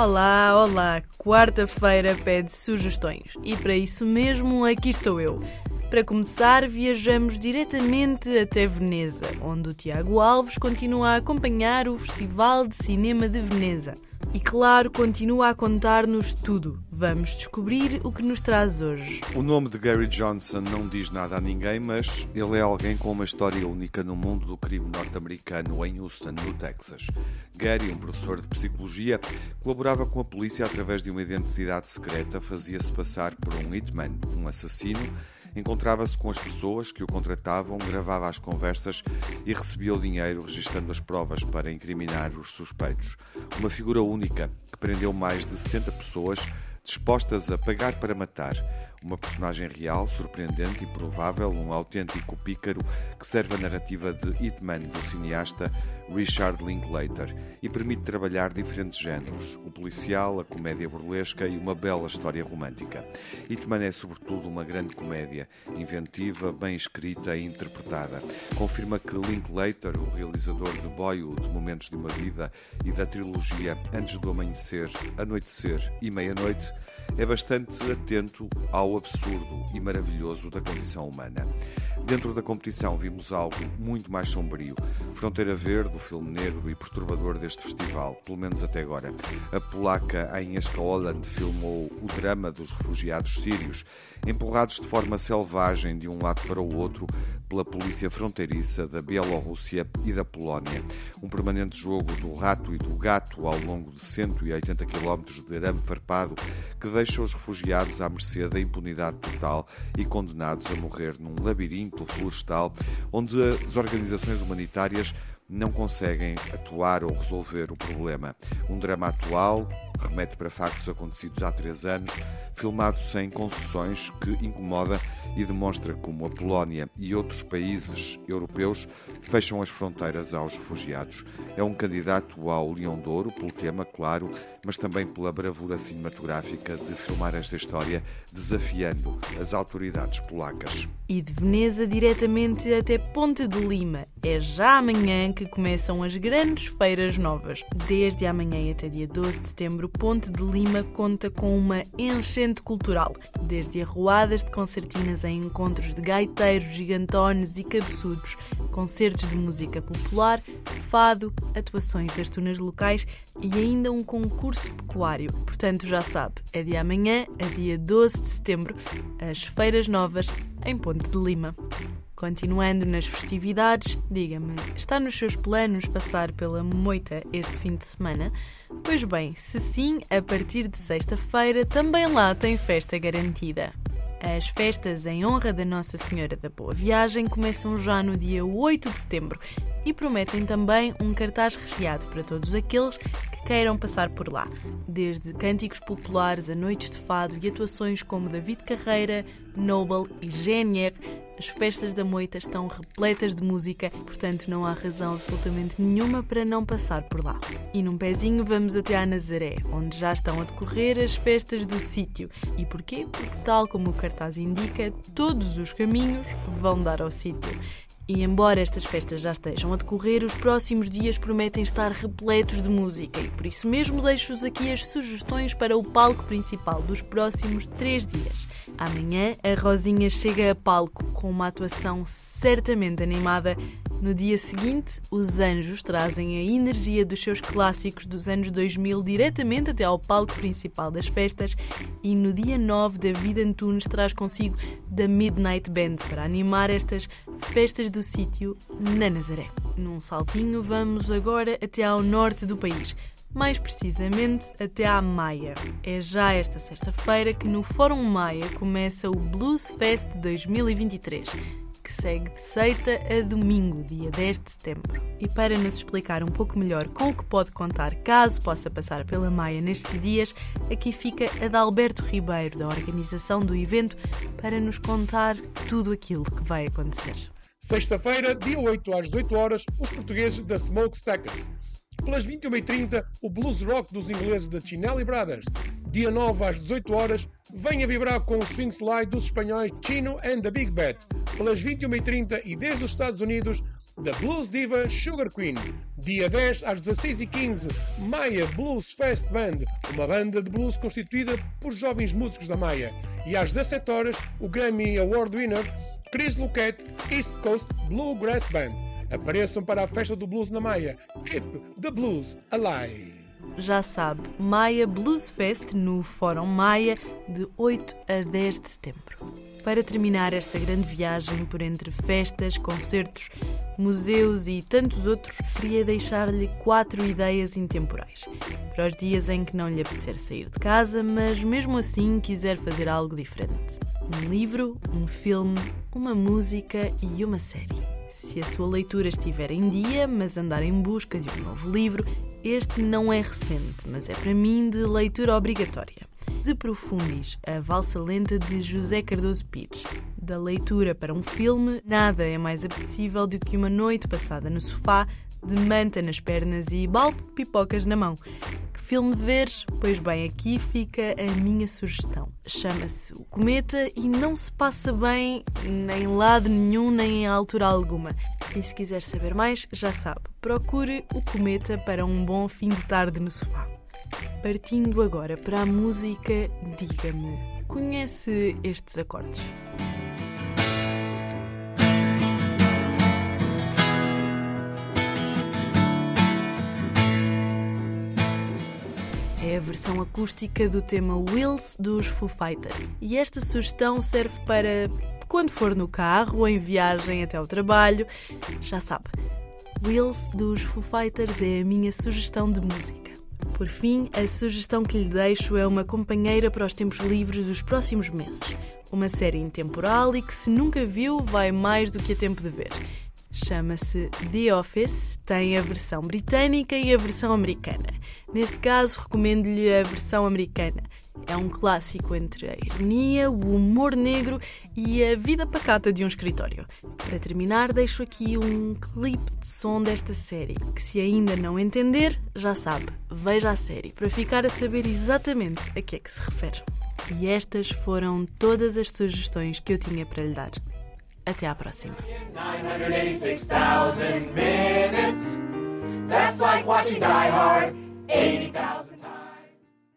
Olá, olá! Quarta-feira pede sugestões e para isso mesmo aqui estou eu. Para começar, viajamos diretamente até Veneza, onde o Tiago Alves continua a acompanhar o Festival de Cinema de Veneza. E claro, continua a contar-nos tudo. Vamos descobrir o que nos traz hoje. O nome de Gary Johnson não diz nada a ninguém, mas ele é alguém com uma história única no mundo do crime norte-americano em Houston, no Texas. Gary, um professor de psicologia, colaborava com a polícia através de uma identidade secreta, fazia-se passar por um hitman, um assassino encontrava-se com as pessoas que o contratavam, gravava as conversas e recebia o dinheiro, registando as provas para incriminar os suspeitos. Uma figura única que prendeu mais de 70 pessoas dispostas a pagar para matar. Uma personagem real, surpreendente e provável, um autêntico pícaro que serve a narrativa de Hitman do cineasta Richard Linklater e permite trabalhar diferentes géneros: o policial, a comédia burlesca e uma bela história romântica. Hitman é sobretudo uma grande comédia, inventiva, bem escrita e interpretada. Confirma que Linklater, o realizador de Boyhood, Momentos de uma Vida e da trilogia Antes do Amanhecer, Anoitecer e Meia-Noite, é bastante atento ao absurdo e maravilhoso da condição humana. Dentro da competição vimos algo muito mais sombrio. Fronteira Verde, o filme negro e perturbador deste festival, pelo menos até agora. A polaca Agnieszka Holland filmou o drama dos refugiados sírios, empurrados de forma selvagem de um lado para o outro pela polícia fronteiriça da Bielorrússia e da Polónia. Um permanente jogo do rato e do gato ao longo de 180 km de arame farpado que deixa os refugiados à mercê da impunidade total e condenados a morrer num labirinto florestal onde as organizações humanitárias não conseguem atuar ou resolver o problema. Um drama atual, remete para factos acontecidos há três anos, filmado sem concessões, que incomoda e demonstra como a Polónia e outros países europeus fecham as fronteiras aos refugiados. É um candidato ao Leão de Ouro, pelo tema, claro, mas também pela bravura cinematográfica de filmar esta história desafiando as autoridades polacas. E de Veneza diretamente até Ponte de Lima. É já amanhã que começam as grandes feiras novas. Desde amanhã até dia 12 de setembro, Ponte de Lima conta com uma enchente cultural. Desde arruadas de concertinas a encontros de gaiteiros, gigantones e cabeçudos, concertos de música popular, fado, atuações das tunas locais e ainda um concurso pecuário. Portanto, já sabe, é de amanhã a dia 12 de setembro, as feiras novas em Ponte de Lima. Continuando nas festividades, diga-me, está nos seus planos passar pela Moita este fim de semana? Pois bem, se sim, a partir de sexta-feira também lá tem festa garantida. As festas em honra da Nossa Senhora da Boa Viagem começam já no dia 8 de setembro e prometem também um cartaz recheado para todos aqueles que queiram passar por lá, desde cânticos populares a noites de fado e atuações como David Carreira, Noble e GNR as festas da moita estão repletas de música, portanto não há razão absolutamente nenhuma para não passar por lá. E num pezinho vamos até a Nazaré, onde já estão a decorrer as festas do sítio. E porquê? Porque, tal como o cartaz indica, todos os caminhos vão dar ao sítio. E embora estas festas já estejam a decorrer, os próximos dias prometem estar repletos de música e por isso mesmo deixo-vos aqui as sugestões para o palco principal dos próximos três dias. Amanhã a Rosinha chega a palco com uma atuação certamente animada no dia seguinte, os anjos trazem a energia dos seus clássicos dos anos 2000 diretamente até ao palco principal das festas e no dia 9, David Antunes traz consigo da Midnight Band para animar estas festas do sítio na Nazaré. Num saltinho, vamos agora até ao norte do país mais precisamente até à Maia. É já esta sexta-feira que no Fórum Maia começa o Blues Fest 2023 que segue de sexta a domingo, dia 10 de setembro. E para nos explicar um pouco melhor com o que pode contar caso possa passar pela Maia nestes dias, aqui fica Adalberto Ribeiro, da organização do evento, para nos contar tudo aquilo que vai acontecer. Sexta-feira, dia 8 às 18 horas, os portugueses da Smokestackers. Pelas 21h30, o blues rock dos ingleses da Chinelli Brothers dia 9 às 18 horas, venha vibrar com o swing slide dos espanhóis Chino and the Big Bad. Pelas 21h30 e desde os Estados Unidos, da Blues Diva Sugar Queen. Dia 10 às 16h15, Maia Blues Fest Band, uma banda de blues constituída por jovens músicos da Maia. E às 17 horas, o Grammy Award winner Chris Luquette East Coast Bluegrass Band. Apareçam para a festa do blues na Maia. Keep the blues alive. Já sabe, Maia Blues Fest no Fórum Maia de 8 a 10 de setembro. Para terminar esta grande viagem por entre festas, concertos, museus e tantos outros, queria deixar-lhe quatro ideias intemporais. Para os dias em que não lhe apetecer sair de casa, mas mesmo assim quiser fazer algo diferente. Um livro, um filme, uma música e uma série. Se a sua leitura estiver em dia, mas andar em busca de um novo livro, este não é recente, mas é para mim de leitura obrigatória. De Profundis, a valsa lenta de José Cardoso Pires. Da leitura para um filme, nada é mais apetecível do que uma noite passada no sofá, de manta nas pernas e balde de pipocas na mão. Que filme veres? Pois bem, aqui fica a minha sugestão. Chama-se O Cometa e não se passa bem nem em lado nenhum, nem em altura alguma. E se quiser saber mais, já sabe, procure O Cometa para um bom fim de tarde no sofá. Partindo agora para a música, diga-me, conhece estes acordes? É a versão acústica do tema Wheels dos Foo Fighters. E esta sugestão serve para quando for no carro ou em viagem até o trabalho. Já sabe, Wheels dos Foo Fighters é a minha sugestão de música. Por fim, a sugestão que lhe deixo é uma companheira para os tempos livres dos próximos meses. Uma série intemporal e que, se nunca viu, vai mais do que a tempo de ver. Chama-se The Office, tem a versão britânica e a versão americana. Neste caso, recomendo-lhe a versão americana. É um clássico entre a ironia, o humor negro e a vida pacata de um escritório. Para terminar, deixo aqui um clipe de som desta série, que se ainda não entender, já sabe, veja a série para ficar a saber exatamente a que é que se refere. E estas foram todas as sugestões que eu tinha para lhe dar. Até à próxima. 986,000 minutes. That's like watching Die Hard 80,000